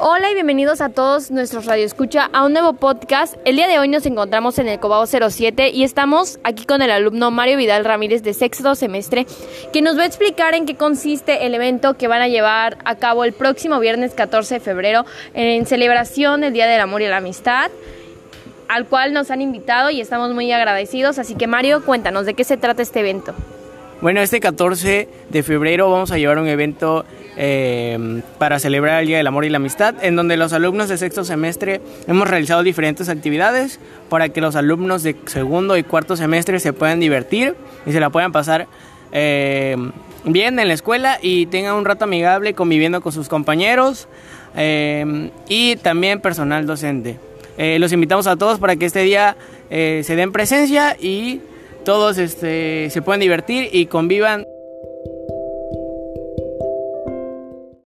Hola y bienvenidos a todos nuestros radioescucha a un nuevo podcast. El día de hoy nos encontramos en el Cobao 07 y estamos aquí con el alumno Mario Vidal Ramírez de sexto semestre, que nos va a explicar en qué consiste el evento que van a llevar a cabo el próximo viernes 14 de febrero en celebración del Día del Amor y la Amistad al cual nos han invitado y estamos muy agradecidos. Así que Mario, cuéntanos de qué se trata este evento. Bueno, este 14 de febrero vamos a llevar un evento eh, para celebrar el Día del Amor y la Amistad, en donde los alumnos de sexto semestre hemos realizado diferentes actividades para que los alumnos de segundo y cuarto semestre se puedan divertir y se la puedan pasar eh, bien en la escuela y tengan un rato amigable conviviendo con sus compañeros eh, y también personal docente. los invitamos a todos para que este día se den presencia y todos este, se puedan divertir y convivan.